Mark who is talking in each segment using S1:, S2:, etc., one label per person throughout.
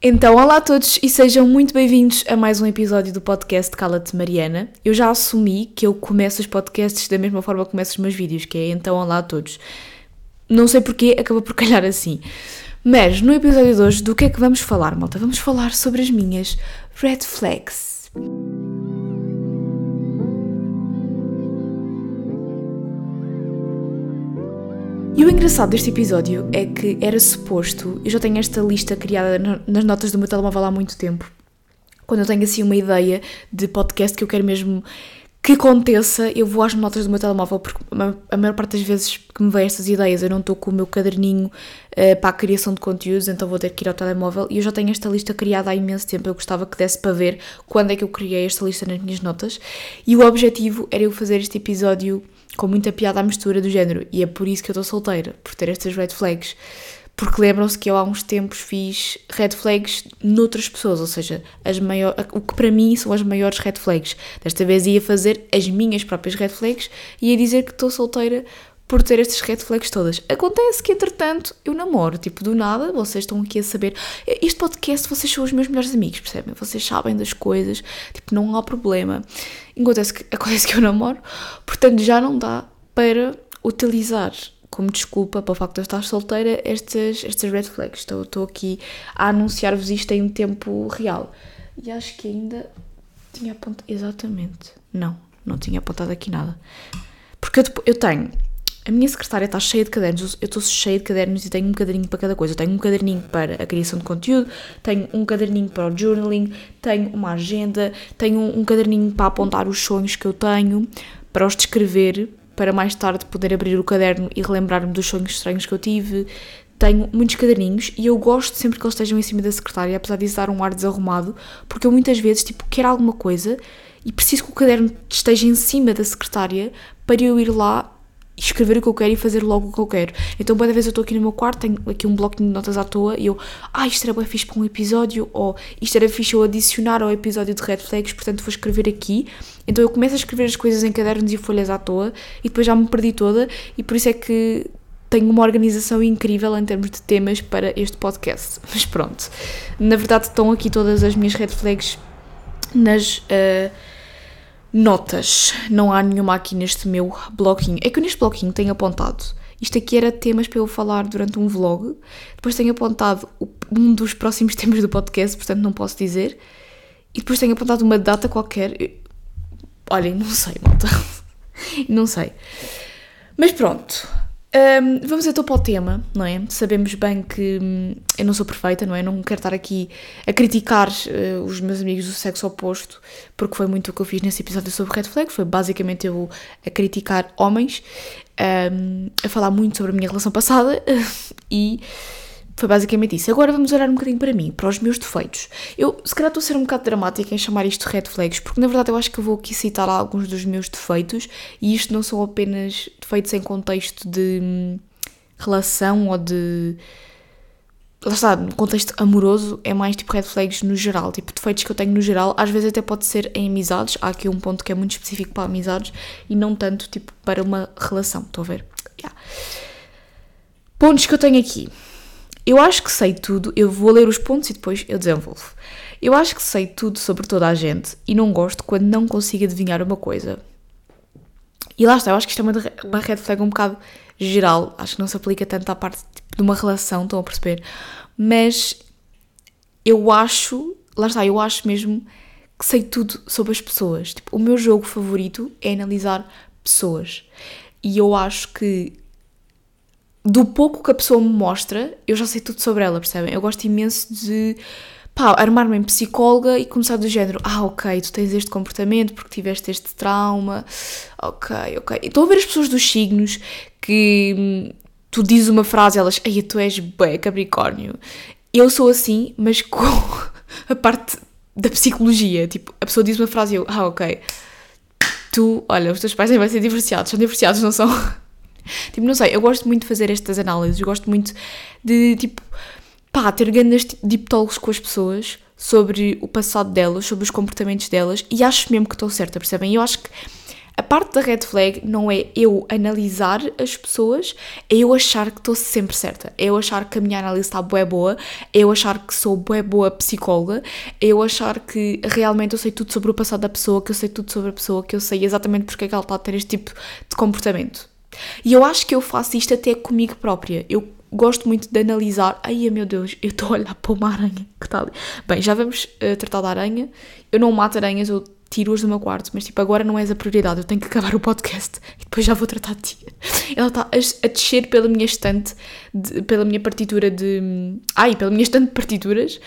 S1: Então, olá a todos e sejam muito bem-vindos a mais um episódio do podcast Cala-te Mariana. Eu já assumi que eu começo os podcasts da mesma forma que começo os meus vídeos, que é então olá a todos. Não sei porquê, acaba por calhar assim. Mas no episódio de hoje, do que é que vamos falar, malta? Vamos falar sobre as minhas red flags. E o engraçado deste episódio é que era suposto, eu já tenho esta lista criada nas notas do meu telemóvel há muito tempo, quando eu tenho assim uma ideia de podcast que eu quero mesmo que aconteça, eu vou às notas do meu telemóvel, porque a maior parte das vezes que me vêm estas ideias eu não estou com o meu caderninho uh, para a criação de conteúdos, então vou ter que ir ao telemóvel e eu já tenho esta lista criada há imenso tempo. Eu gostava que desse para ver quando é que eu criei esta lista nas minhas notas e o objetivo era eu fazer este episódio com muita piada à mistura do género. E é por isso que eu estou solteira, por ter estas red flags. Porque lembram-se que eu há uns tempos fiz red flags noutras pessoas, ou seja, as maior, o que para mim são as maiores red flags. Desta vez ia fazer as minhas próprias red flags e ia dizer que estou solteira por ter estas red flags todas. Acontece que, entretanto, eu namoro, tipo, do nada, vocês estão aqui a saber. Este podcast, vocês são os meus melhores amigos, percebem? Vocês sabem das coisas, tipo, não há problema. Acontece que, acontece que eu namoro, portanto, já não dá para utilizar como desculpa para o facto de eu estar solteira estas, estas red flags. Estou, estou aqui a anunciar-vos isto em tempo real. E acho que ainda tinha apontado. Exatamente. Não, não tinha apontado aqui nada. Porque eu, eu tenho a minha secretária está cheia de cadernos, eu estou cheia de cadernos e tenho um caderninho para cada coisa. Eu tenho um caderninho para a criação de conteúdo, tenho um caderninho para o journaling, tenho uma agenda, tenho um caderninho para apontar os sonhos que eu tenho, para os descrever, para mais tarde poder abrir o caderno e relembrar-me dos sonhos estranhos que eu tive. Tenho muitos caderninhos e eu gosto sempre que eles estejam em cima da secretária, apesar de dar um ar desarrumado, porque eu muitas vezes, tipo, quero alguma coisa e preciso que o caderno esteja em cima da secretária para eu ir lá escrever o que eu quero e fazer logo o que eu quero. Então, boa vez eu estou aqui no meu quarto, tenho aqui um bloco de notas à toa e eu, ah, isto era bem fixe para um episódio, ou isto era fixe eu adicionar ao episódio de Red Flags, portanto vou escrever aqui. Então eu começo a escrever as coisas em cadernos e folhas à toa e depois já me perdi toda e por isso é que tenho uma organização incrível em termos de temas para este podcast. Mas pronto, na verdade estão aqui todas as minhas red flags nas. Uh, Notas. Não há nenhuma aqui neste meu bloquinho. É que eu neste bloquinho tenho apontado. Isto aqui era temas para eu falar durante um vlog. Depois tenho apontado um dos próximos temas do podcast, portanto não posso dizer. E depois tenho apontado uma data qualquer. Olhem, não sei, malta. não sei. Mas pronto. Um, vamos então para o tema, não é? Sabemos bem que hum, eu não sou perfeita, não é? Não quero estar aqui a criticar uh, os meus amigos do sexo oposto, porque foi muito o que eu fiz nesse episódio sobre Red Flag. Foi basicamente eu a criticar homens, um, a falar muito sobre a minha relação passada e foi basicamente isso. Agora vamos olhar um bocadinho para mim, para os meus defeitos. Eu, se calhar, estou a ser um bocado dramática em chamar isto de red flags, porque na verdade eu acho que vou aqui citar alguns dos meus defeitos e isto não são apenas defeitos em contexto de hum, relação ou de. Lá está, no contexto amoroso, é mais tipo red flags no geral, tipo defeitos que eu tenho no geral, às vezes até pode ser em amizades, há aqui um ponto que é muito específico para amizades e não tanto tipo para uma relação, estou a ver? Yeah. Pontos que eu tenho aqui. Eu acho que sei tudo, eu vou ler os pontos e depois eu desenvolvo. Eu acho que sei tudo sobre toda a gente e não gosto quando não consigo adivinhar uma coisa. E lá está, eu acho que isto é uma, uma red flag um bocado geral, acho que não se aplica tanto à parte tipo, de uma relação, estão a perceber? Mas eu acho, lá está, eu acho mesmo que sei tudo sobre as pessoas. Tipo, o meu jogo favorito é analisar pessoas. E eu acho que do pouco que a pessoa me mostra, eu já sei tudo sobre ela, percebem? Eu gosto imenso de pá, armar-me em psicóloga e começar do género, ah, ok, tu tens este comportamento porque tiveste este trauma, ok, ok. Estou a ver as pessoas dos signos que hum, tu dizes uma frase e elas, ai, tu és bem capricórnio. Eu sou assim, mas com a parte da psicologia, tipo, a pessoa diz uma frase e eu, ah, ok, tu, olha, os teus pais vão ser divorciados, são divorciados, não são? Tipo, não sei, eu gosto muito de fazer estas análises, gosto muito de, tipo, pá, ter grandes diptólogos com as pessoas sobre o passado delas, sobre os comportamentos delas e acho mesmo que estou certa, percebem? Eu acho que A parte da red flag não é eu analisar as pessoas, é eu achar que estou sempre certa. É eu achar que a minha análise está bué boa, é eu achar que sou bué boa psicóloga, é eu achar que realmente eu sei tudo sobre o passado da pessoa, que eu sei tudo sobre a pessoa, que eu sei exatamente porque é que ela está a ter este tipo de comportamento. E eu acho que eu faço isto até comigo própria. Eu gosto muito de analisar. Ai meu Deus, eu estou a olhar para uma aranha que está ali. Bem, já vamos uh, tratar da aranha. Eu não mato aranhas, eu tiro-as do meu quarto, mas tipo, agora não és a prioridade. Eu tenho que acabar o podcast e depois já vou tratar de ti. Ela está a, a descer pela minha estante, de, pela minha partitura de. Ai, pela minha estante de partituras.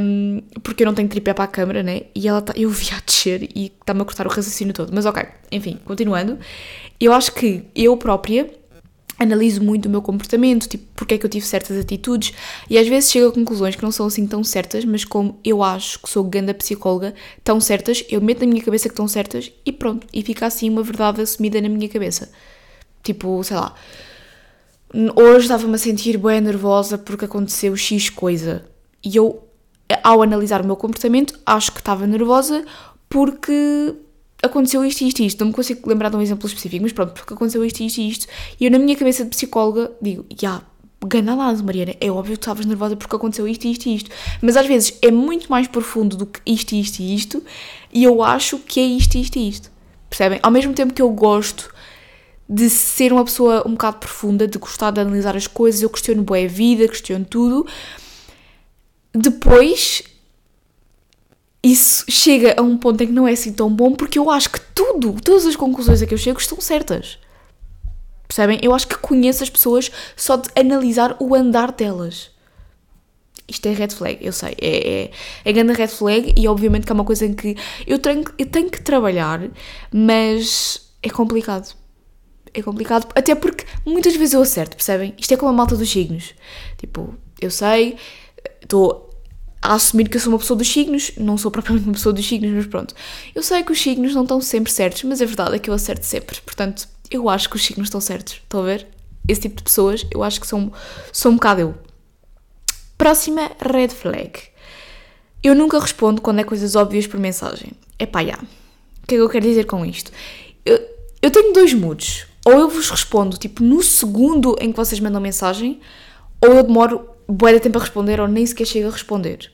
S1: Um, porque eu não tenho tripé para a câmera, né? E ela tá, eu vi a descer e está-me a cortar o raciocínio todo. Mas ok, enfim, continuando. Eu acho que eu própria analiso muito o meu comportamento, tipo, porque é que eu tive certas atitudes e às vezes chego a conclusões que não são assim tão certas, mas como eu acho que sou ganda psicóloga, tão certas, eu meto na minha cabeça que estão certas e pronto, e fica assim uma verdade assumida na minha cabeça. Tipo, sei lá, hoje estava-me a sentir bem nervosa porque aconteceu X coisa e eu, ao analisar o meu comportamento, acho que estava nervosa porque aconteceu isto e isto e isto, não me consigo lembrar de um exemplo específico, mas pronto, porque aconteceu isto e isto e isto, e eu na minha cabeça de psicóloga digo, já, yeah, gana lá, Mariana, é óbvio que estavas nervosa porque aconteceu isto e isto e isto, mas às vezes é muito mais profundo do que isto e isto e isto, e eu acho que é isto e isto e isto, percebem? Ao mesmo tempo que eu gosto de ser uma pessoa um bocado profunda, de gostar de analisar as coisas, eu questiono boa a vida, questiono tudo, depois isso chega a um ponto em que não é assim tão bom porque eu acho que tudo, todas as conclusões a que eu chego estão certas. Percebem? Eu acho que conheço as pessoas só de analisar o andar delas. Isto é red flag, eu sei. É, é, é grande red flag e obviamente que é uma coisa em que eu tenho, eu tenho que trabalhar, mas é complicado. É complicado, até porque muitas vezes eu acerto, percebem? Isto é como a malta dos signos. Tipo, eu sei, estou a assumir que eu sou uma pessoa dos signos, não sou propriamente uma pessoa dos signos, mas pronto. Eu sei que os signos não estão sempre certos, mas a verdade é que eu acerto sempre. Portanto, eu acho que os signos estão certos. Estão a ver? Esse tipo de pessoas, eu acho que são, sou um bocado eu. Próxima red flag. Eu nunca respondo quando é coisas óbvias por mensagem. É pá, já. O que é que eu quero dizer com isto? Eu, eu tenho dois moods. Ou eu vos respondo, tipo, no segundo em que vocês mandam mensagem, ou eu demoro boa de tempo a responder ou nem sequer chego a responder.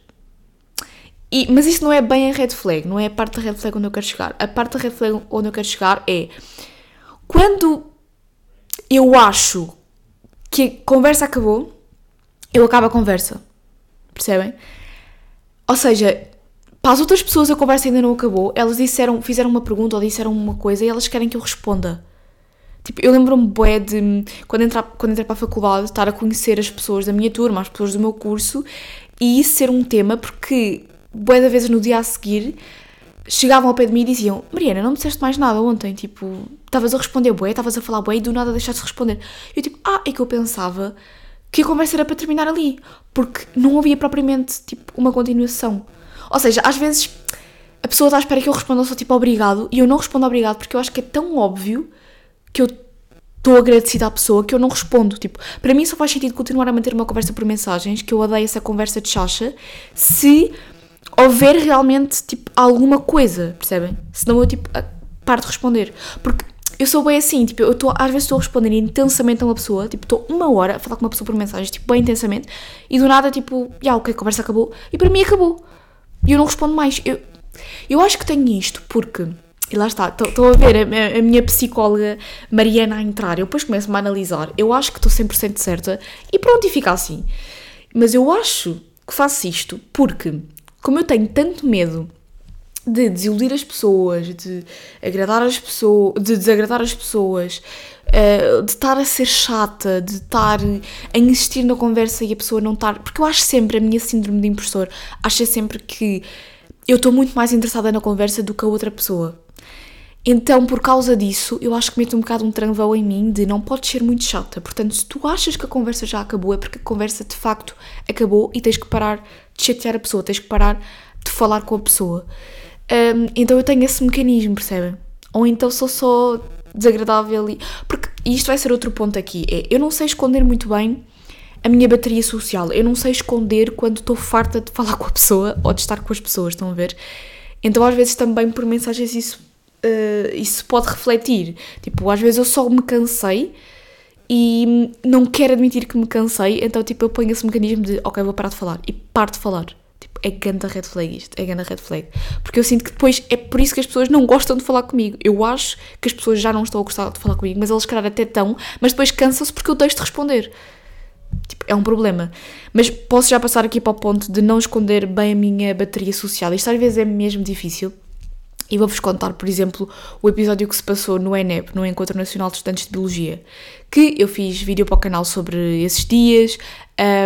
S1: E, mas isso não é bem a red flag, não é a parte da red flag onde eu quero chegar. A parte da red flag onde eu quero chegar é quando eu acho que a conversa acabou, eu acabo a conversa. Percebem? Ou seja, para as outras pessoas a conversa ainda não acabou, elas disseram, fizeram uma pergunta ou disseram uma coisa e elas querem que eu responda. Tipo, eu lembro-me bué de, quando, entrar, quando entrei para a faculdade, estar a conhecer as pessoas da minha turma, as pessoas do meu curso, e isso ser um tema, porque bué de vezes no dia a seguir chegavam ao pé de mim e diziam Mariana, não me disseste mais nada ontem, tipo, estavas a responder bué, estavas a falar bué e do nada deixaste de responder. Eu tipo, ah, é que eu pensava que a conversa era para terminar ali, porque não havia propriamente, tipo, uma continuação. Ou seja, às vezes a pessoa está à espera que eu responda só tipo obrigado e eu não respondo obrigado porque eu acho que é tão óbvio que eu estou agradecida à pessoa que eu não respondo. Tipo, para mim só faz sentido continuar a manter uma conversa por mensagens, que eu odeio essa conversa de chacha, se houver realmente, tipo, alguma coisa, percebem? Senão eu, tipo, paro de responder. Porque eu sou bem assim, tipo, eu estou, às vezes estou a responder intensamente a uma pessoa, tipo, estou uma hora a falar com uma pessoa por mensagens, tipo, bem intensamente, e do nada, tipo, já, ok, a conversa acabou, e para mim acabou. E eu não respondo mais. Eu, eu acho que tenho isto porque e lá está, estou a ver a, a, minha psicóloga Mariana a entrar, eu depois começo-me a analisar, eu acho que estou 100% certa e pronto, e fica assim. Mas eu acho que faço isto porque, como eu tenho tanto medo de desiludir as pessoas, de agradar as pessoas, de desagradar as pessoas, uh, de estar a ser chata, de estar a insistir na conversa e a pessoa não estar. Porque eu acho sempre, a minha síndrome de impostor, acho sempre que eu estou muito mais interessada na conversa do que a outra pessoa. Então, por causa disso, eu acho que meto um bocado um travão em mim de não podes ser muito chata. Portanto, se tu achas que a conversa já acabou, é porque a conversa de facto acabou e tens que parar de chatear a pessoa, tens que parar de falar com a pessoa. Um, então eu tenho esse mecanismo, percebem? Ou então sou só desagradável e. Porque isto vai ser outro ponto aqui. É, eu não sei esconder muito bem a minha bateria social. Eu não sei esconder quando estou farta de falar com a pessoa ou de estar com as pessoas, estão a ver? Então às vezes também por mensagens isso uh, isso pode refletir. Tipo, às vezes eu só me cansei e não quero admitir que me cansei, então tipo, eu ponho esse mecanismo de ok, vou parar de falar e paro de falar. Tipo, é ganda red flag isto, é ganda red flag. Porque eu sinto que depois é por isso que as pessoas não gostam de falar comigo. Eu acho que as pessoas já não estão a gostar de falar comigo, mas elas, calhar, até estão, mas depois cansam-se porque eu deixo de responder. Tipo, é um problema. Mas posso já passar aqui para o ponto de não esconder bem a minha bateria social. Isto às vezes é mesmo difícil. E vou-vos contar, por exemplo, o episódio que se passou no ENEP, no Encontro Nacional de Estudantes de Biologia, que eu fiz vídeo para o canal sobre esses dias.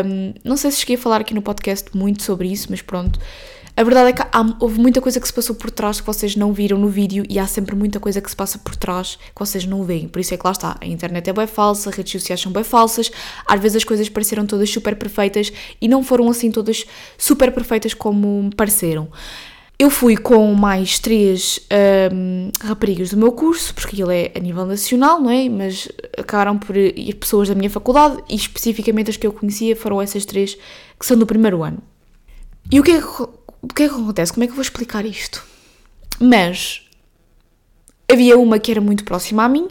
S1: Um, não sei se cheguei a falar aqui no podcast muito sobre isso, mas pronto. A verdade é que há, houve muita coisa que se passou por trás que vocês não viram no vídeo e há sempre muita coisa que se passa por trás que vocês não veem. Por isso é que lá está. A internet é bem falsa, as redes sociais são bem falsas, às vezes as coisas pareceram todas super perfeitas e não foram assim todas super perfeitas como pareceram. Eu fui com mais três um, raparigas do meu curso, porque ele é a nível nacional, não é? Mas acabaram por ir pessoas da minha faculdade e especificamente as que eu conhecia foram essas três que são do primeiro ano. E o que é que, o que, é que acontece? Como é que eu vou explicar isto? Mas havia uma que era muito próxima a mim,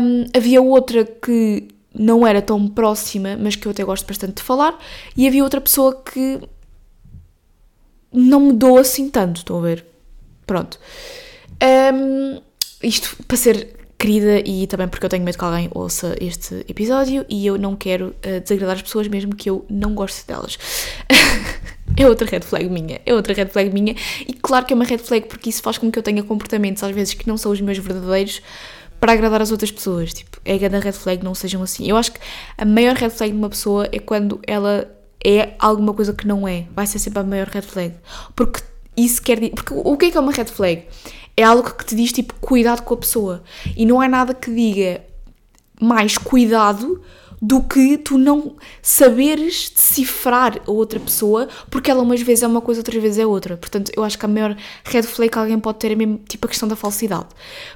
S1: um, havia outra que não era tão próxima, mas que eu até gosto bastante de falar, e havia outra pessoa que não mudou assim tanto, estão a ver? Pronto. Um, isto para ser querida e também porque eu tenho medo que alguém ouça este episódio e eu não quero uh, desagradar as pessoas mesmo que eu não goste delas. é outra red flag minha, é outra red flag minha e claro que é uma red flag porque isso faz com que eu tenha comportamentos às vezes que não são os meus verdadeiros para agradar as outras pessoas. Tipo, é a red flag não sejam assim. Eu acho que a maior red flag de uma pessoa é quando ela é alguma coisa que não é. Vai ser sempre a maior red flag. Porque isso quer dizer. Porque o que é que é uma red flag? É algo que te diz tipo cuidado com a pessoa. E não há nada que diga mais cuidado do que tu não saberes decifrar a outra pessoa, porque ela umas vezes é uma coisa, outras vezes é outra. Portanto, eu acho que a maior red flag que alguém pode ter é mesmo tipo a questão da falsidade.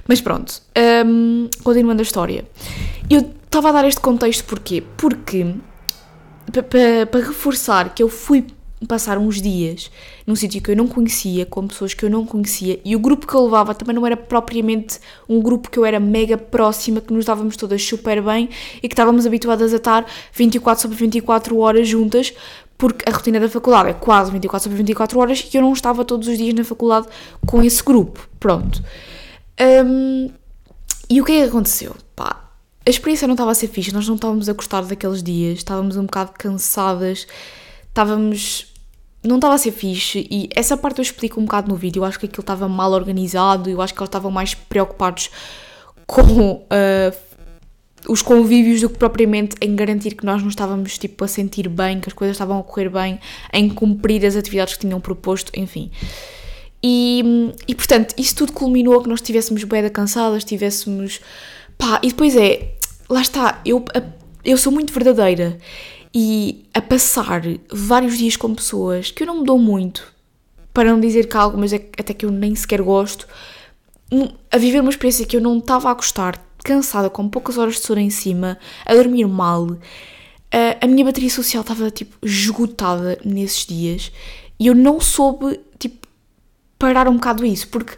S1: Mas pronto, um, continuando a história. Eu estava a dar este contexto porquê? Porque para reforçar que eu fui passar uns dias num sítio que eu não conhecia, com pessoas que eu não conhecia, e o grupo que eu levava também não era propriamente um grupo que eu era mega próxima, que nos dávamos todas super bem e que estávamos habituadas a estar 24 sobre 24 horas juntas, porque a rotina da faculdade é quase 24 sobre 24 horas e eu não estava todos os dias na faculdade com esse grupo. Pronto. Um, e o que é que aconteceu? A experiência não estava a ser fixe, nós não estávamos a gostar daqueles dias, estávamos um bocado cansadas, estávamos. Não estava a ser fixe e essa parte eu explico um bocado no vídeo. Eu acho que aquilo estava mal organizado, eu acho que eles estavam mais preocupados com uh, os convívios do que propriamente em garantir que nós nos estávamos tipo a sentir bem, que as coisas estavam a correr bem, em cumprir as atividades que tinham proposto, enfim. E, e portanto, isso tudo culminou que nós estivéssemos bem cansadas, estivéssemos. Pá, e depois é, lá está, eu, eu sou muito verdadeira. E a passar vários dias com pessoas que eu não me dou muito, para não dizer que algumas é, até que eu nem sequer gosto, a viver uma experiência que eu não estava a gostar, cansada, com poucas horas de sono em cima, a dormir mal, a, a minha bateria social estava tipo esgotada nesses dias e eu não soube tipo parar um bocado isso, porque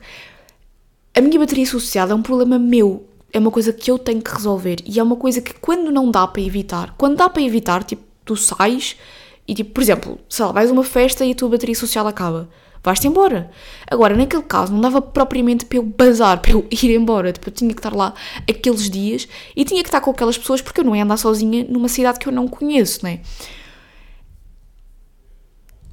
S1: a minha bateria social é um problema meu é uma coisa que eu tenho que resolver e é uma coisa que quando não dá para evitar, quando dá para evitar, tipo, tu sais e tipo, por exemplo, sei lá, vais a uma festa e a tua bateria social acaba, vais-te embora. Agora, naquele caso, não dava propriamente para eu bazar, para eu ir embora, tipo, eu tinha que estar lá aqueles dias e tinha que estar com aquelas pessoas porque eu não ia andar sozinha numa cidade que eu não conheço, né?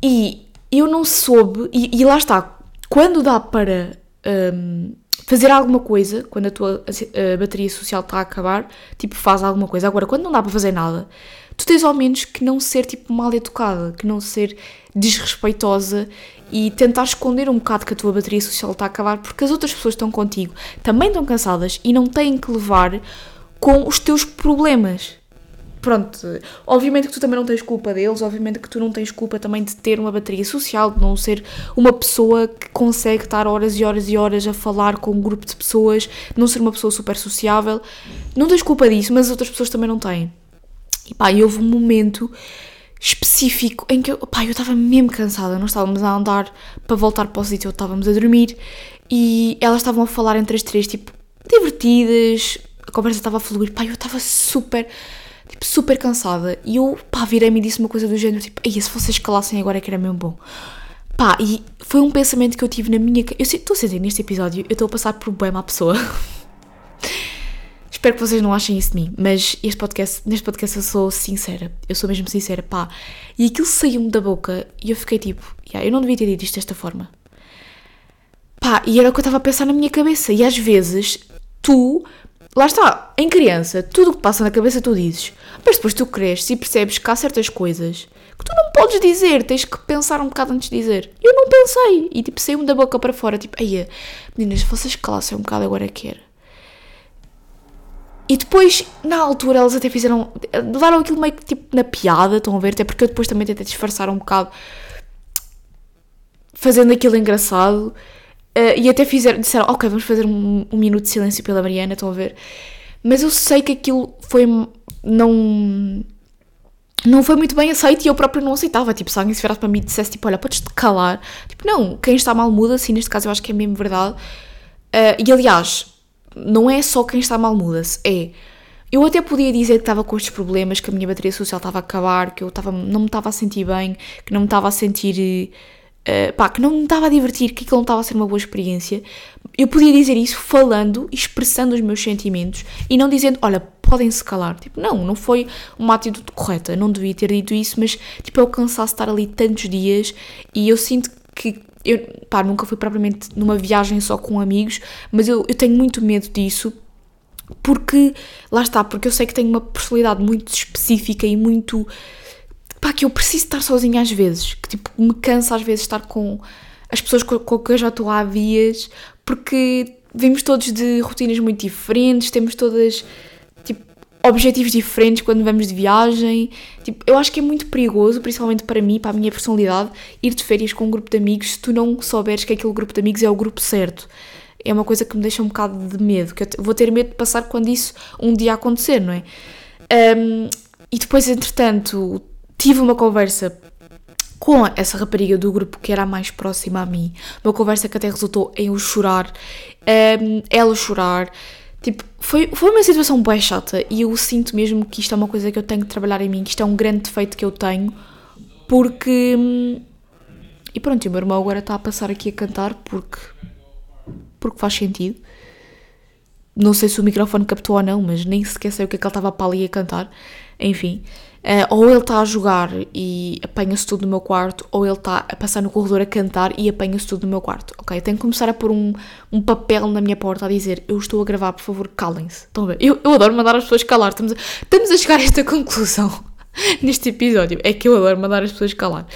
S1: E eu não soube, e, e lá está, quando dá para. Um, fazer alguma coisa quando a tua a bateria social está a acabar, tipo, faz alguma coisa. Agora, quando não dá para fazer nada, tu tens ao menos que não ser tipo mal educada, que não ser desrespeitosa e tentar esconder um bocado que a tua bateria social está a acabar, porque as outras pessoas estão contigo também estão cansadas e não têm que levar com os teus problemas pronto, obviamente que tu também não tens culpa deles, obviamente que tu não tens culpa também de ter uma bateria social, de não ser uma pessoa que consegue estar horas e horas e horas a falar com um grupo de pessoas, não ser uma pessoa super sociável. Não tens culpa disso, mas as outras pessoas também não têm. E pá, e houve um momento específico em que eu, pá, eu estava mesmo cansada, nós estávamos a andar para voltar para o sítio, estávamos a dormir e elas estavam a falar entre as três, tipo, divertidas, a conversa estava a fluir, pá, eu estava super, super cansada e eu, pá, virei-me e disse uma coisa do género, tipo, ei, se vocês calassem agora é que era mesmo bom. Pá, e foi um pensamento que eu tive na minha. Eu estou a sentir neste episódio, eu estou a passar por bem má pessoa. Espero que vocês não achem isso de mim, mas este podcast, neste podcast eu sou sincera, eu sou mesmo sincera, pá. E aquilo saiu-me da boca e eu fiquei tipo, yeah, eu não devia ter dito isto desta forma. Pá, e era o que eu estava a pensar na minha cabeça. E às vezes, tu, lá está, em criança, tudo o que passa na cabeça tu dizes, mas depois tu cresces e percebes que há certas coisas que tu não podes dizer, tens que pensar um bocado antes de dizer. Eu não pensei, e tipo, saiu-me da boca para fora, tipo, aí, meninas, vocês calassem um bocado agora quer. E depois, na altura, elas até fizeram. levaram aquilo meio que tipo na piada, estão a ver? Até porque eu depois também tentei disfarçar um bocado, fazendo aquilo engraçado. Uh, e até fizeram, disseram, ok, vamos fazer um, um, minuto de silêncio pela Mariana, estão a ver? Mas eu sei que aquilo foi. não. não foi muito bem aceito e eu próprio não aceitava. Tipo, se alguém se virasse para mim e dissesse, tipo, olha, podes-te calar. Tipo, não, quem está mal muda, assim, neste caso eu acho que é mesmo verdade. Uh, e aliás, não é só quem está mal muda-se, é. Eu até podia dizer que estava com estes problemas, que a minha bateria social estava a acabar, que eu estava, não me estava a sentir bem, que não me estava a sentir. Uh, pá, que não me estava a divertir, que aquilo não estava a ser uma boa experiência. Eu podia dizer isso falando, expressando os meus sentimentos e não dizendo, olha, podem-se calar. Tipo, não, não foi uma atitude correta, não devia ter dito isso, mas tipo, eu cansaço de estar ali tantos dias e eu sinto que eu, pá, nunca fui propriamente numa viagem só com amigos, mas eu, eu tenho muito medo disso porque, lá está, porque eu sei que tenho uma personalidade muito específica e muito, pá, que eu preciso estar sozinha às vezes, que tipo, me cansa às vezes estar com as pessoas com, com que eu já estou há dias, porque vimos todos de rotinas muito diferentes, temos todas objetivos diferentes quando vamos de viagem. Tipo, eu acho que é muito perigoso, principalmente para mim, para a minha personalidade, ir de férias com um grupo de amigos se tu não souberes que aquele grupo de amigos é o grupo certo. É uma coisa que me deixa um bocado de medo, que eu vou ter medo de passar quando isso um dia acontecer, não é? Um, e depois, entretanto, tive uma conversa com essa rapariga do grupo que era a mais próxima a mim. Uma conversa que até resultou em eu chorar, um, ela chorar. Tipo, foi, foi uma situação bem chata e eu sinto mesmo que isto é uma coisa que eu tenho que trabalhar em mim, que isto é um grande defeito que eu tenho, porque. Hum, e pronto, o meu irmão agora está a passar aqui a cantar porque. porque faz sentido. Não sei se o microfone captou ou não, mas nem sequer sei o que é que ele estava para ali a cantar. Enfim. Uh, ou ele está a jogar e apanha-se tudo no meu quarto, ou ele está a passar no corredor a cantar e apanha-se tudo no meu quarto. Ok, tenho que começar a pôr um, um papel na minha porta a dizer: Eu estou a gravar, por favor, calem-se. Estão a ver? Eu, eu adoro mandar as pessoas calar. Estamos a, estamos a chegar a esta conclusão neste episódio. É que eu adoro mandar as pessoas calar.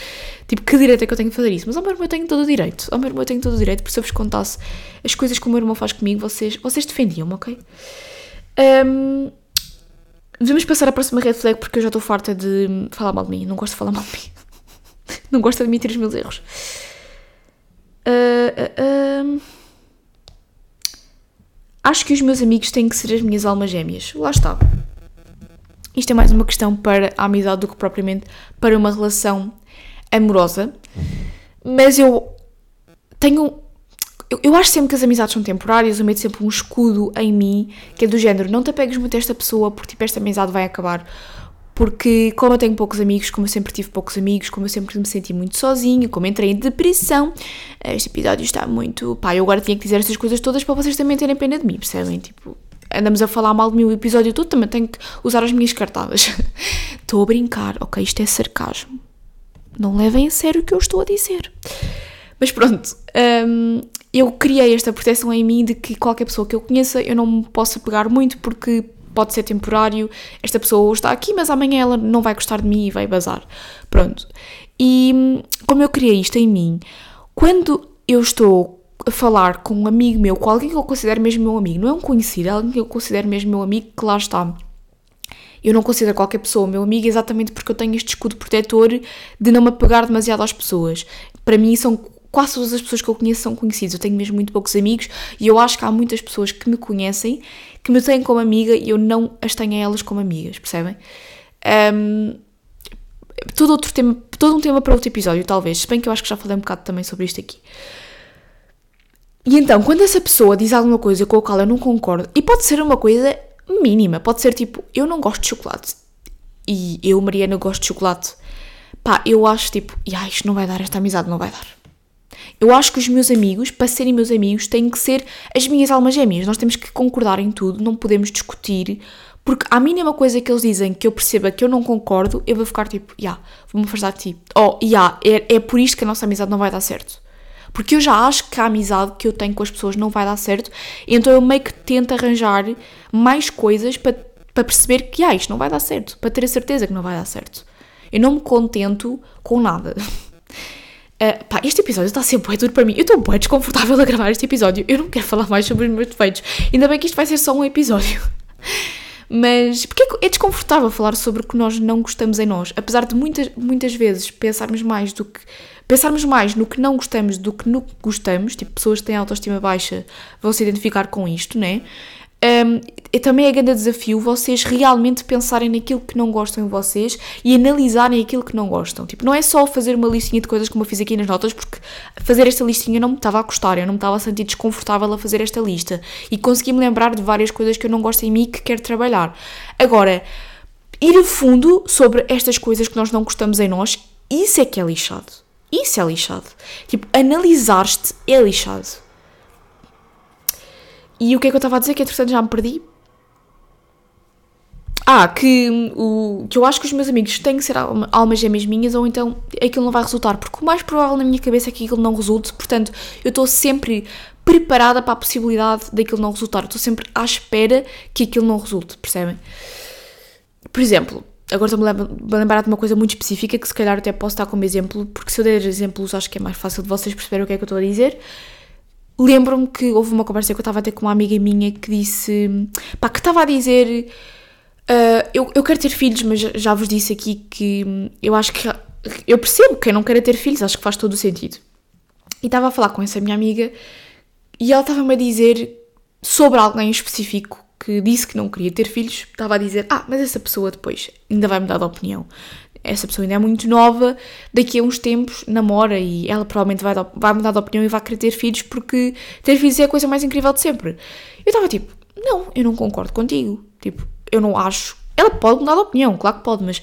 S1: Tipo, que direito é que eu tenho que fazer isso? Mas ao meu irmão eu tenho todo o direito. Ao meu irmão eu tenho todo o direito, porque se eu vos contasse as coisas que o meu irmão faz comigo, vocês, vocês defendiam-me, ok? Um, Devemos passar à próxima red flag porque eu já estou farta de falar mal de mim. Não gosto de falar mal de mim. Não gosto de admitir os meus erros. Uh, uh, uh. Acho que os meus amigos têm que ser as minhas almas gêmeas. Lá está. Isto é mais uma questão para a amizade do que propriamente para uma relação amorosa. Mas eu tenho eu, eu acho sempre que as amizades são temporárias, eu meto sempre um escudo em mim, que é do género, não te apegues muito a esta pessoa porque tipo, esta amizade vai acabar. Porque como eu tenho poucos amigos, como eu sempre tive poucos amigos, como eu sempre me senti muito sozinha, como entrei em depressão, este episódio está muito... Pá, eu agora tinha que dizer estas coisas todas para vocês também terem pena de mim, percebem? Tipo, andamos a falar mal de mim o episódio todo, também tenho que usar as minhas cartadas. estou a brincar, ok? Isto é sarcasmo. Não levem a sério o que eu estou a dizer. Mas pronto, um, eu criei esta proteção em mim de que qualquer pessoa que eu conheça eu não me possa pegar muito porque pode ser temporário, esta pessoa está aqui, mas amanhã ela não vai gostar de mim e vai bazar. Pronto. E como eu criei isto em mim, quando eu estou a falar com um amigo meu, com alguém que eu considero mesmo meu amigo, não é um conhecido, é alguém que eu considero mesmo meu amigo, que lá está. Eu não considero qualquer pessoa meu amigo exatamente porque eu tenho este escudo protetor de não me apegar demasiado às pessoas. Para mim são quase todas as pessoas que eu conheço são conhecidas. Eu tenho mesmo muito poucos amigos e eu acho que há muitas pessoas que me conhecem, que me têm como amiga e eu não as tenho a elas como amigas, percebem? Um, todo outro tema, todo um tema para outro episódio, talvez. Se bem que eu acho que já falei um bocado também sobre isto aqui. E então, quando essa pessoa diz alguma coisa com a qual eu não concordo, e pode ser uma coisa mínima, pode ser tipo, eu não gosto de chocolate. E eu, Mariana, gosto de chocolate. Pá, eu acho tipo, ah, isto não vai dar, esta amizade não vai dar. Eu acho que os meus amigos, para serem meus amigos, têm que ser as minhas almas gêmeas. Nós temos que concordar em tudo, não podemos discutir, porque à mínima coisa que eles dizem que eu perceba que eu não concordo, eu vou ficar tipo, já, yeah, vou-me afastar de ti. Oh, já, yeah, é, é por isto que a nossa amizade não vai dar certo. Porque eu já acho que a amizade que eu tenho com as pessoas não vai dar certo, então eu meio que tento arranjar mais coisas para, para perceber que ah, isto não vai dar certo, para ter a certeza que não vai dar certo. Eu não me contento com nada. Uh, pá, este episódio está a ser bué duro para mim. Eu estou bué desconfortável a gravar este episódio. Eu não quero falar mais sobre os meus defeitos. Ainda bem que isto vai ser só um episódio. Mas porque é desconfortável falar sobre o que nós não gostamos em nós? Apesar de muitas, muitas vezes pensarmos mais do que pensarmos mais no que não gostamos do que no que gostamos, tipo pessoas que têm autoestima baixa vão se identificar com isto, né? Um, e também é grande desafio vocês realmente pensarem naquilo que não gostam em vocês e analisarem aquilo que não gostam. Tipo, não é só fazer uma listinha de coisas como eu fiz aqui nas notas, porque fazer esta listinha não me estava a gostar, eu não me estava a sentir desconfortável a fazer esta lista. E consegui-me lembrar de várias coisas que eu não gosto em mim e que quero trabalhar. Agora, ir a fundo sobre estas coisas que nós não gostamos em nós, isso é que é lixado. Isso é lixado. Tipo, analisar-te é lixado. E o que é que eu estava a dizer? Que entretanto já me perdi. Ah, que, o, que eu acho que os meus amigos têm que ser almas gêmeas minhas ou então aquilo não vai resultar. Porque o mais provável na minha cabeça é que aquilo não resulte. Portanto, eu estou sempre preparada para a possibilidade daquilo não resultar. Estou sempre à espera que aquilo não resulte, percebem? Por exemplo, agora estou-me a lembrar de uma coisa muito específica que se calhar até posso dar como exemplo, porque se eu der exemplos acho que é mais fácil de vocês perceberem o que é que eu estou a dizer. Lembro-me que houve uma conversa que eu estava a ter com uma amiga minha que disse, pá, que estava a dizer, uh, eu, eu quero ter filhos, mas já vos disse aqui que eu acho que, eu percebo que eu não quero ter filhos, acho que faz todo o sentido. E estava a falar com essa minha amiga e ela estava-me a dizer sobre alguém específico que disse que não queria ter filhos, estava a dizer, ah, mas essa pessoa depois ainda vai mudar de opinião essa pessoa ainda é muito nova, daqui a uns tempos namora e ela provavelmente vai, vai mudar de opinião e vai querer ter filhos porque ter filhos é a coisa mais incrível de sempre. Eu estava tipo, não, eu não concordo contigo. Tipo, eu não acho. Ela pode mudar de opinião, claro que pode, mas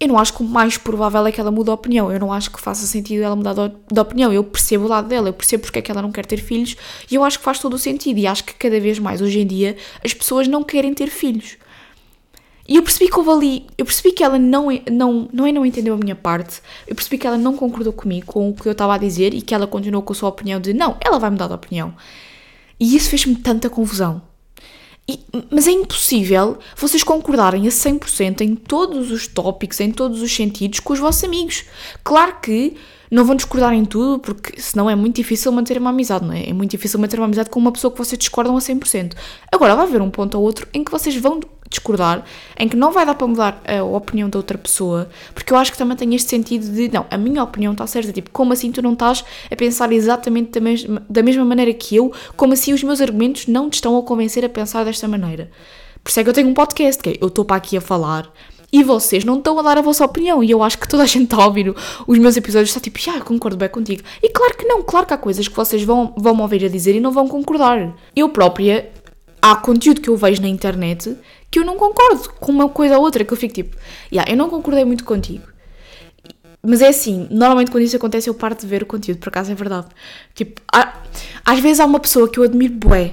S1: eu não acho que o mais provável é que ela mude de opinião. Eu não acho que faça sentido ela mudar de opinião. Eu percebo o lado dela, eu percebo porque é que ela não quer ter filhos e eu acho que faz todo o sentido. E acho que cada vez mais hoje em dia as pessoas não querem ter filhos. E eu percebi que houve ali, eu percebi que ela não, não, não é não entendeu a minha parte, eu percebi que ela não concordou comigo, com o que eu estava a dizer e que ela continuou com a sua opinião de não, ela vai mudar de opinião. E isso fez-me tanta confusão. E, mas é impossível vocês concordarem a 100% em todos os tópicos, em todos os sentidos com os vossos amigos. Claro que não vão discordar em tudo, porque senão é muito difícil manter uma amizade, não é? É muito difícil manter uma amizade com uma pessoa que vocês discordam a 100%. Agora, vai haver um ponto ou outro em que vocês vão discordar, em que não vai dar para mudar a opinião da outra pessoa, porque eu acho que também tem este sentido de, não, a minha opinião está certa, tipo, como assim tu não estás a pensar exatamente da mesma, da mesma maneira que eu, como assim os meus argumentos não te estão a convencer a pensar desta maneira. Por isso é que eu tenho um podcast, que é, eu estou para aqui a falar, e vocês não estão a dar a vossa opinião. E eu acho que toda a gente está a ouvir os meus episódios está tipo, ah, concordo bem contigo. E claro que não, claro que há coisas que vocês vão, vão me ouvir a dizer e não vão concordar. Eu própria, há conteúdo que eu vejo na internet que eu não concordo com uma coisa ou outra, que eu fico tipo, yeah, eu não concordei muito contigo. Mas é assim, normalmente quando isso acontece eu paro de ver o conteúdo, por acaso é verdade. Tipo, há, às vezes há uma pessoa que eu admiro bué,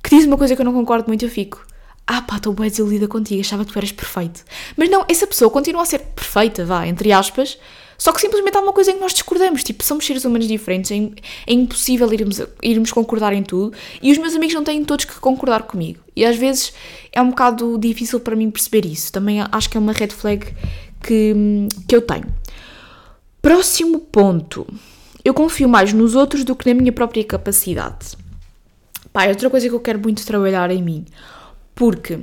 S1: que diz uma coisa que eu não concordo muito, eu fico, ah pá, estou bué desiludida contigo, achava que tu eras perfeito. Mas não, essa pessoa continua a ser perfeita, vá, entre aspas, só que simplesmente há uma coisa em que nós discordamos. Tipo, somos seres humanos diferentes, é, é impossível irmos, irmos concordar em tudo. E os meus amigos não têm todos que concordar comigo. E às vezes é um bocado difícil para mim perceber isso. Também acho que é uma red flag que, que eu tenho. Próximo ponto. Eu confio mais nos outros do que na minha própria capacidade. Pá, é outra coisa que eu quero muito trabalhar em mim. Porque,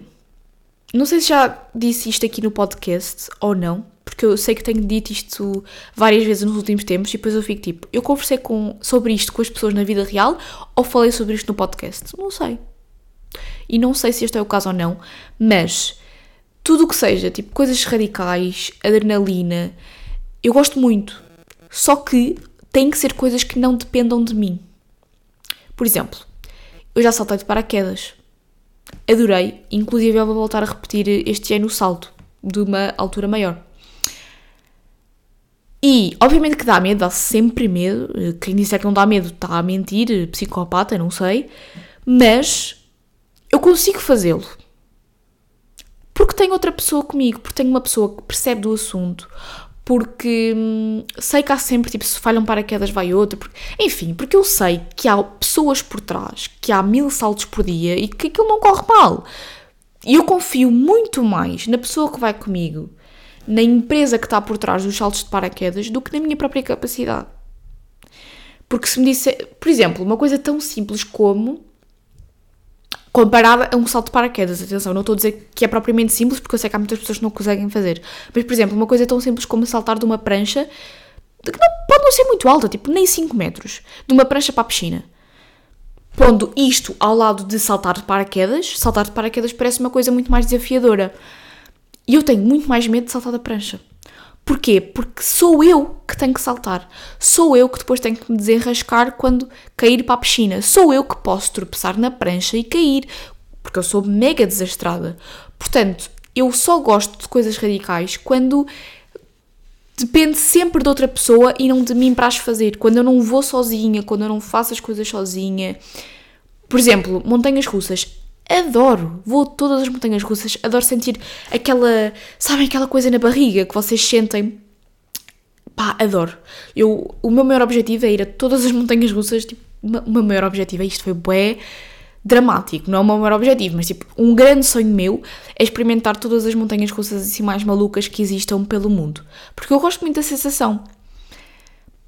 S1: não sei se já disse isto aqui no podcast ou não, porque eu sei que tenho dito isto várias vezes nos últimos tempos e depois eu fico tipo, eu conversei com, sobre isto com as pessoas na vida real ou falei sobre isto no podcast? Não sei. E não sei se este é o caso ou não, mas tudo o que seja, tipo coisas radicais, adrenalina, eu gosto muito. Só que tem que ser coisas que não dependam de mim. Por exemplo, eu já saltei de paraquedas. Adorei, inclusive eu vou voltar a repetir este ano o salto, de uma altura maior. E, obviamente que dá medo, dá sempre medo. Quem disser que não dá medo está a mentir, psicopata, não sei. Mas eu consigo fazê-lo. Porque tenho outra pessoa comigo, porque tenho uma pessoa que percebe do assunto, porque hum, sei que há sempre, tipo, se falham paraquedas vai outro, porque, enfim, porque eu sei que há pessoas por trás, que há mil saltos por dia e que aquilo não corre mal. E eu confio muito mais na pessoa que vai comigo, na empresa que está por trás dos saltos de paraquedas, do que na minha própria capacidade. Porque se me disser, por exemplo, uma coisa tão simples como comparada a um salto de paraquedas. Atenção, não estou a dizer que é propriamente simples, porque eu sei que há muitas pessoas que não conseguem fazer. Mas, por exemplo, uma coisa tão simples como saltar de uma prancha, que não, pode não ser muito alta, tipo nem 5 metros, de uma prancha para a piscina. Pondo isto ao lado de saltar de paraquedas, saltar de paraquedas parece uma coisa muito mais desafiadora. E eu tenho muito mais medo de saltar da prancha. Porquê? Porque sou eu que tenho que saltar. Sou eu que depois tenho que me desenrascar quando cair para a piscina. Sou eu que posso tropeçar na prancha e cair. Porque eu sou mega desastrada. Portanto, eu só gosto de coisas radicais quando depende sempre de outra pessoa e não de mim para as fazer. Quando eu não vou sozinha, quando eu não faço as coisas sozinha. Por exemplo, montanhas russas adoro. Vou a todas as montanhas russas, adoro sentir aquela, sabem, aquela coisa na barriga que vocês sentem. Pá, adoro. Eu, o meu maior objetivo é ir a todas as montanhas russas, tipo, o meu maior objetivo, é isto foi bué dramático, não é o meu maior objetivo, mas tipo, um grande sonho meu é experimentar todas as montanhas russas assim mais malucas que existam pelo mundo. Porque eu gosto muito da sensação.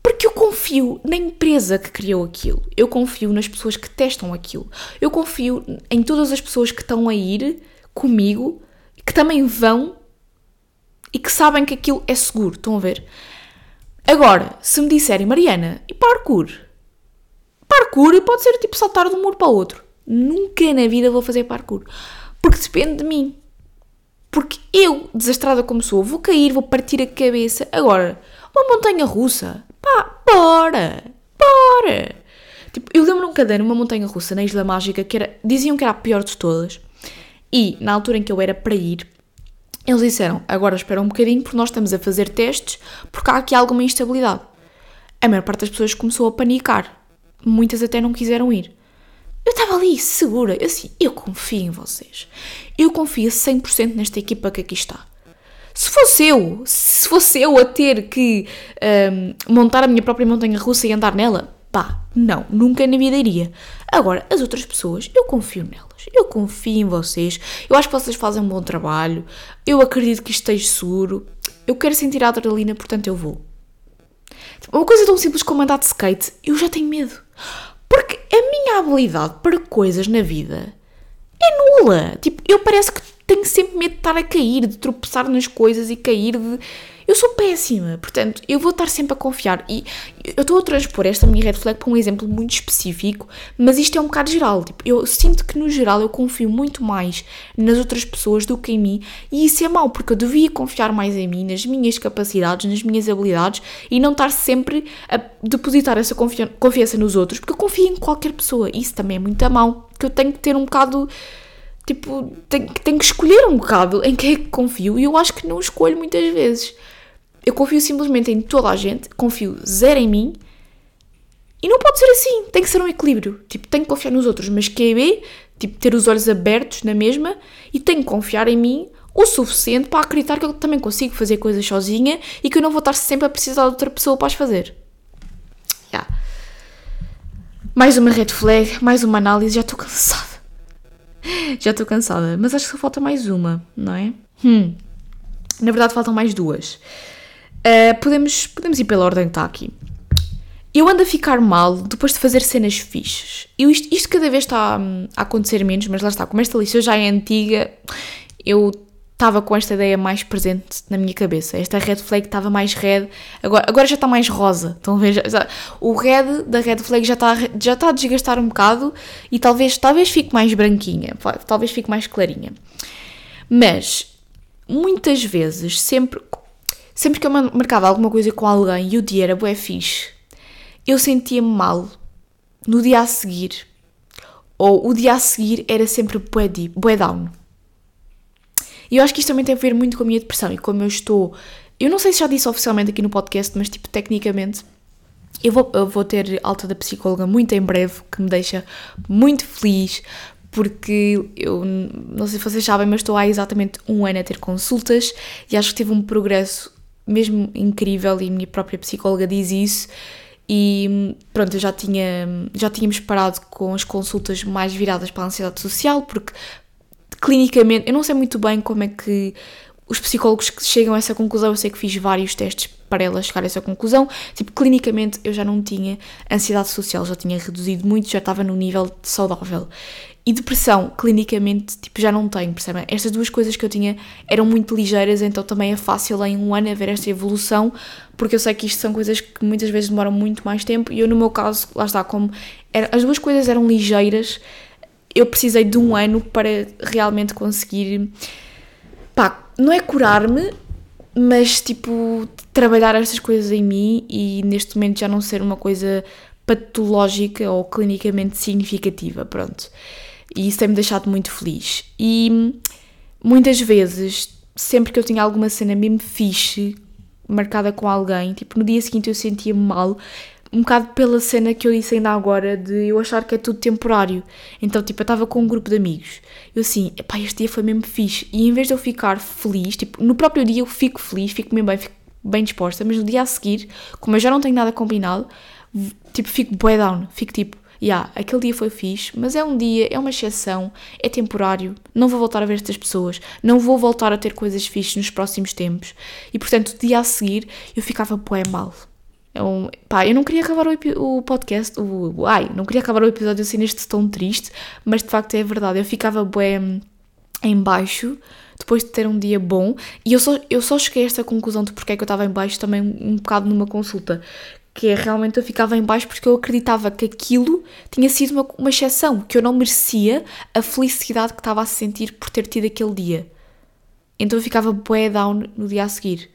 S1: Porque eu confio na empresa que criou aquilo, eu confio nas pessoas que testam aquilo, eu confio em todas as pessoas que estão a ir comigo, que também vão e que sabem que aquilo é seguro. Estão a ver? Agora, se me disserem, Mariana, e parkour? Parkour pode ser tipo saltar de um muro para o outro. Nunca na vida vou fazer parkour. Porque depende de mim. Porque eu, desastrada como sou, vou cair, vou partir a cabeça. Agora, uma montanha russa, Pá, bora! Bora! Tipo, eu lembro um caderno, uma montanha russa na Isla Mágica, que era, diziam que era a pior de todas. E, na altura em que eu era para ir, eles disseram, agora espera um bocadinho porque nós estamos a fazer testes porque há aqui alguma instabilidade. A maior parte das pessoas começou a panicar. Muitas até não quiseram ir. Eu estava ali segura, eu assim, eu confio em vocês. Eu confio 100% nesta equipa que aqui está. Se fosse eu, se fosse eu a ter que um, montar a minha própria montanha russa e andar nela, pá, não, nunca na vida iria. Agora, as outras pessoas, eu confio nelas, eu confio em vocês, eu acho que vocês fazem um bom trabalho, eu acredito que isto esteja seguro, eu quero sentir a adrenalina, portanto eu vou. Uma coisa tão simples como andar de skate, eu já tenho medo. Porque a minha habilidade para coisas na vida é nula. Tipo, eu parece que tenho sempre medo de estar a cair, de tropeçar nas coisas e cair de. Eu sou péssima, portanto, eu vou estar sempre a confiar. E eu estou a transpor esta minha red flag para um exemplo muito específico, mas isto é um bocado geral. Tipo, eu sinto que no geral eu confio muito mais nas outras pessoas do que em mim, e isso é mau, porque eu devia confiar mais em mim, nas minhas capacidades, nas minhas habilidades e não estar sempre a depositar essa confiança nos outros, porque eu confio em qualquer pessoa. Isso também é muito mau, porque eu tenho que ter um bocado Tipo, tenho, tenho que escolher um bocado em quem é que confio e eu acho que não escolho muitas vezes. Eu confio simplesmente em toda a gente, confio zero em mim e não pode ser assim. Tem que ser um equilíbrio. Tipo, tenho que confiar nos outros, mas QB, tipo, ter os olhos abertos na mesma e tenho que confiar em mim o suficiente para acreditar que eu também consigo fazer coisas sozinha e que eu não vou estar sempre a precisar de outra pessoa para as fazer. Yeah. Mais uma red flag, mais uma análise, já estou cansada. Já estou cansada, mas acho que só falta mais uma, não é? Hum. Na verdade, faltam mais duas. Uh, podemos, podemos ir pela ordem que está aqui. Eu ando a ficar mal depois de fazer cenas fixes. Eu isto, isto cada vez está a acontecer menos, mas lá está, como esta lista já é antiga, eu estava com esta ideia mais presente na minha cabeça. Esta red flag estava mais red, agora, agora já está mais rosa. Estão a ver? Já, já, o red da red flag já está, já está a desgastar um bocado e talvez, talvez fique mais branquinha, talvez fique mais clarinha. Mas muitas vezes, sempre, sempre que eu marcava alguma coisa com alguém e o dia era bué fixe, eu sentia-me mal no dia a seguir. Ou o dia a seguir era sempre bué down. E eu acho que isto também tem a ver muito com a minha depressão e como eu estou. Eu não sei se já disse oficialmente aqui no podcast, mas tipo, tecnicamente, eu vou, eu vou ter alta da psicóloga muito em breve, que me deixa muito feliz, porque eu não sei se vocês sabem, mas estou há exatamente um ano a ter consultas e acho que tive um progresso mesmo incrível e a minha própria psicóloga diz isso. E pronto, eu já, tinha, já tínhamos parado com as consultas mais viradas para a ansiedade social, porque clinicamente, eu não sei muito bem como é que os psicólogos que chegam a essa conclusão, eu sei que fiz vários testes para ela chegar a essa conclusão. Tipo, clinicamente eu já não tinha ansiedade social, já tinha reduzido muito, já estava no nível saudável. E depressão, clinicamente, tipo, já não tenho, percebem? Estas duas coisas que eu tinha eram muito ligeiras, então também é fácil em um ano haver esta evolução, porque eu sei que isto são coisas que muitas vezes demoram muito mais tempo, e eu no meu caso, lá está, como era, as duas coisas eram ligeiras, eu precisei de um ano para realmente conseguir, pá, não é curar-me, mas tipo, trabalhar estas coisas em mim e neste momento já não ser uma coisa patológica ou clinicamente significativa, pronto. E isso tem-me deixado muito feliz. E muitas vezes, sempre que eu tinha alguma cena mesmo fixe, marcada com alguém, tipo, no dia seguinte eu sentia-me mal, um bocado pela cena que eu disse ainda agora de eu achar que é tudo temporário. Então, tipo, eu estava com um grupo de amigos. Eu assim, pá, este dia foi mesmo fixe. E em vez de eu ficar feliz, tipo, no próprio dia eu fico feliz, fico mesmo bem, fico bem disposta, mas no dia a seguir, como eu já não tenho nada combinado, tipo, fico bué down. Fico tipo, yeah, aquele dia foi fixe, mas é um dia, é uma exceção, é temporário, não vou voltar a ver estas pessoas, não vou voltar a ter coisas fixes nos próximos tempos. E portanto, o dia a seguir eu ficava bué mal. Eu, é pá, eu não queria acabar o, o podcast, o, ai, não queria acabar o episódio assim neste tom triste, mas de facto é verdade, eu ficava bem em baixo depois de ter um dia bom e eu só, eu só cheguei a esta conclusão de porque é que eu estava em baixo também um, um bocado numa consulta, que é realmente eu ficava em baixo porque eu acreditava que aquilo tinha sido uma, uma exceção, que eu não merecia a felicidade que estava a sentir por ter tido aquele dia. Então eu ficava bué down no dia a seguir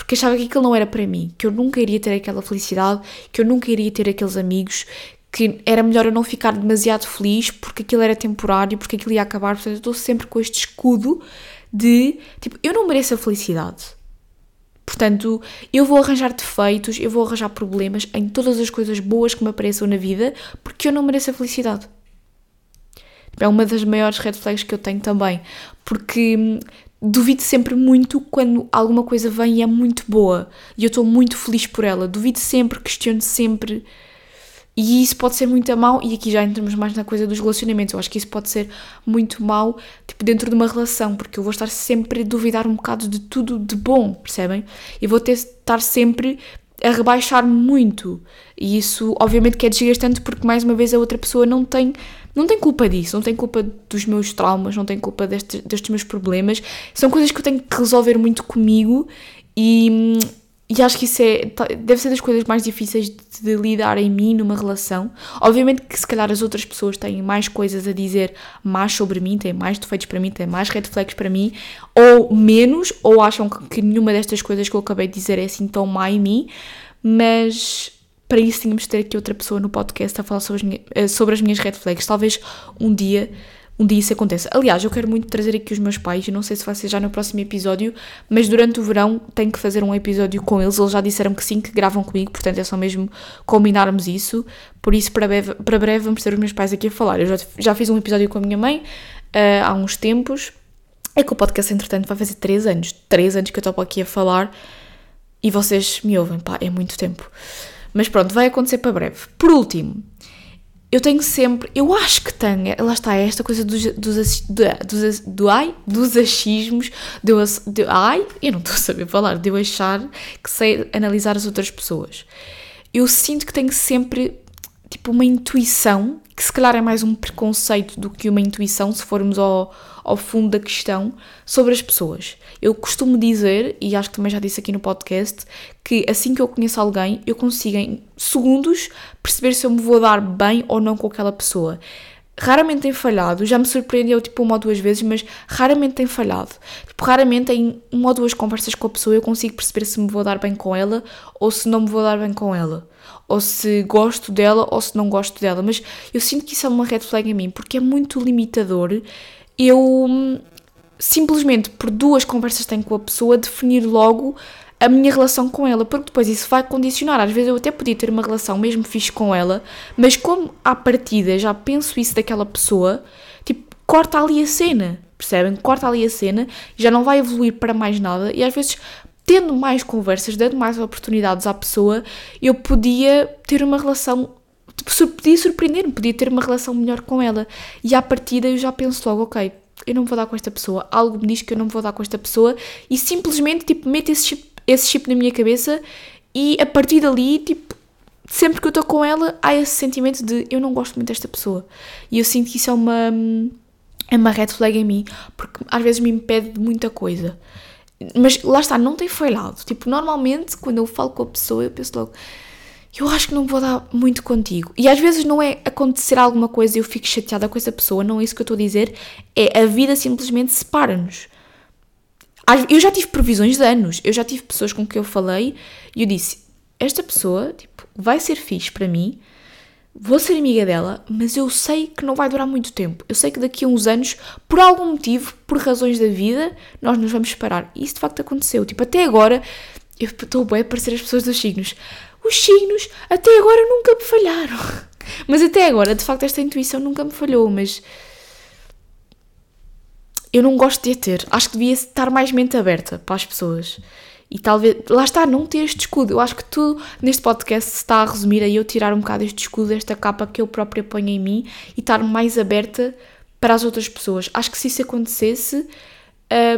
S1: porque achava que aquilo não era para mim, que eu nunca iria ter aquela felicidade, que eu nunca iria ter aqueles amigos, que era melhor eu não ficar demasiado feliz porque aquilo era temporário, porque aquilo ia acabar. Portanto, eu estou sempre com este escudo de tipo, eu não mereço a felicidade. Portanto, eu vou arranjar defeitos, eu vou arranjar problemas em todas as coisas boas que me apareçam na vida porque eu não mereço a felicidade. É uma das maiores red flags que eu tenho também, porque hum, duvido sempre muito quando alguma coisa vem e é muito boa e eu estou muito feliz por ela. Duvido sempre, questiono sempre. E isso pode ser muito mau, e aqui já entramos mais na coisa dos relacionamentos. Eu acho que isso pode ser muito mau, tipo, dentro de uma relação, porque eu vou estar sempre a duvidar um bocado de tudo de bom, percebem? E vou ter estar sempre a rebaixar-me muito. E isso, obviamente, que é desgastante, porque mais uma vez a outra pessoa não tem não tem culpa disso, não tem culpa dos meus traumas, não tem culpa destes, destes meus problemas. São coisas que eu tenho que resolver muito comigo e, e acho que isso é, deve ser das coisas mais difíceis de, de lidar em mim numa relação. Obviamente que se calhar as outras pessoas têm mais coisas a dizer mais sobre mim, têm mais defeitos para mim, têm mais red flags para mim, ou menos, ou acham que, que nenhuma destas coisas que eu acabei de dizer é assim tão má em mim, mas para isso tínhamos de ter aqui outra pessoa no podcast a falar sobre as, minhas, eh, sobre as minhas red flags. Talvez um dia, um dia isso aconteça. Aliás, eu quero muito trazer aqui os meus pais, não sei se vai ser já no próximo episódio, mas durante o verão tenho que fazer um episódio com eles. Eles já disseram que sim, que gravam comigo, portanto é só mesmo combinarmos isso. Por isso, para breve, para breve vamos ter os meus pais aqui a falar. Eu já, já fiz um episódio com a minha mãe uh, há uns tempos. É que o podcast, entretanto, vai fazer 3 anos. 3 anos que eu estou aqui a falar e vocês me ouvem, pá, é muito tempo. Mas pronto, vai acontecer para breve. Por último, eu tenho sempre, eu acho que tenho, lá está, esta coisa dos, dos, dos, do, ai, dos achismos, de de, ai, eu não estou a saber falar, de eu achar que sei analisar as outras pessoas. Eu sinto que tenho sempre, tipo, uma intuição, que se calhar é mais um preconceito do que uma intuição, se formos ao, ao fundo da questão, sobre as pessoas. Eu costumo dizer, e acho que também já disse aqui no podcast, que assim que eu conheço alguém, eu consigo em segundos perceber se eu me vou dar bem ou não com aquela pessoa. raramente tem falhado. Já me surpreendeu tipo uma ou duas vezes, mas raramente tem falhado. Tipo, raramente em uma ou duas conversas com a pessoa eu consigo perceber se me vou dar bem com ela ou se não me vou dar bem com ela. Ou se gosto dela ou se não gosto dela. Mas eu sinto que isso é uma red flag em mim, porque é muito limitador eu hum, simplesmente por duas conversas que tenho com a pessoa definir logo a minha relação com ela, porque depois isso vai condicionar. Às vezes eu até podia ter uma relação mesmo fixe com ela, mas como à partida já penso isso daquela pessoa, tipo, corta ali a cena, percebem? Corta ali a cena, já não vai evoluir para mais nada e às vezes tendo mais conversas, dando mais oportunidades à pessoa, eu podia ter uma relação tipo, podia surpreender-me, podia ter uma relação melhor com ela. E à partida eu já penso logo, ok, eu não vou dar com esta pessoa, algo me diz que eu não vou dar com esta pessoa, e simplesmente, tipo, meto esse chip esse chip na minha cabeça e a partir dali, tipo, sempre que eu estou com ela, há esse sentimento de eu não gosto muito desta pessoa. E eu sinto que isso é uma, é uma red flag em mim, porque às vezes me impede de muita coisa. Mas lá está, não tem falhado. Tipo, normalmente quando eu falo com a pessoa, eu penso logo, eu acho que não vou dar muito contigo. E às vezes não é acontecer alguma coisa e eu fico chateada com essa pessoa, não é isso que eu estou a dizer, é a vida simplesmente separa-nos. Eu já tive previsões de anos, eu já tive pessoas com quem eu falei e eu disse: esta pessoa tipo, vai ser fixe para mim, vou ser amiga dela, mas eu sei que não vai durar muito tempo. Eu sei que daqui a uns anos, por algum motivo, por razões da vida, nós nos vamos separar. E isso de facto aconteceu. Tipo, até agora, eu estou bem a parecer as pessoas dos signos. Os signos até agora nunca me falharam. Mas até agora, de facto, esta intuição nunca me falhou, mas eu não gosto de a ter. Acho que devia estar mais mente aberta para as pessoas. E talvez, lá está, não ter este escudo. Eu acho que tu, neste podcast, se está a resumir a eu tirar um bocado este escudo, esta capa que eu própria ponho em mim e estar mais aberta para as outras pessoas. Acho que se isso acontecesse,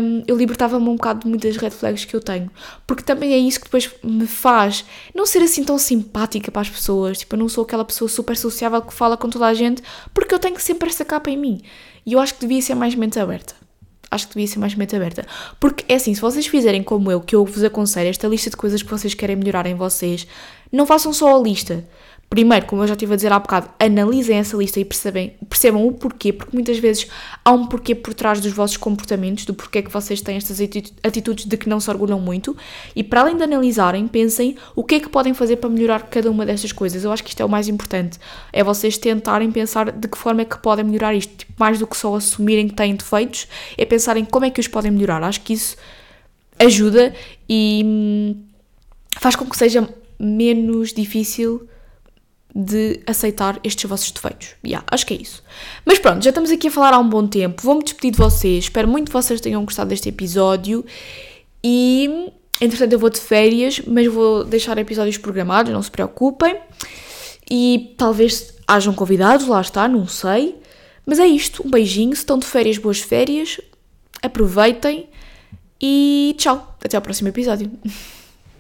S1: um, eu libertava-me um bocado de muitas red flags que eu tenho. Porque também é isso que depois me faz não ser assim tão simpática para as pessoas. Tipo, eu não sou aquela pessoa super sociável que fala com toda a gente, porque eu tenho sempre esta capa em mim. E eu acho que devia ser mais mente aberta acho que devia ser mais mente aberta. Porque é assim, se vocês fizerem como eu, que eu vos aconselho, esta lista de coisas que vocês querem melhorar em vocês, não façam só a lista. Primeiro, como eu já estive a dizer há bocado, analisem essa lista e percebem, percebam o porquê, porque muitas vezes há um porquê por trás dos vossos comportamentos, do porquê que vocês têm estas atitudes de que não se orgulham muito, e para além de analisarem, pensem o que é que podem fazer para melhorar cada uma destas coisas. Eu acho que isto é o mais importante, é vocês tentarem pensar de que forma é que podem melhorar isto, tipo, mais do que só assumirem que têm defeitos, é pensarem como é que os podem melhorar. Acho que isso ajuda e hum, faz com que seja menos difícil de aceitar estes vossos defeitos. Yeah, acho que é isso. Mas pronto, já estamos aqui a falar há um bom tempo. Vou-me despedir de vocês. Espero muito que vocês tenham gostado deste episódio. E, entretanto, eu vou de férias, mas vou deixar episódios programados, não se preocupem. E talvez hajam convidados, lá está, não sei. Mas é isto. Um beijinho. Se estão de férias, boas férias. Aproveitem. E tchau. Até ao próximo episódio.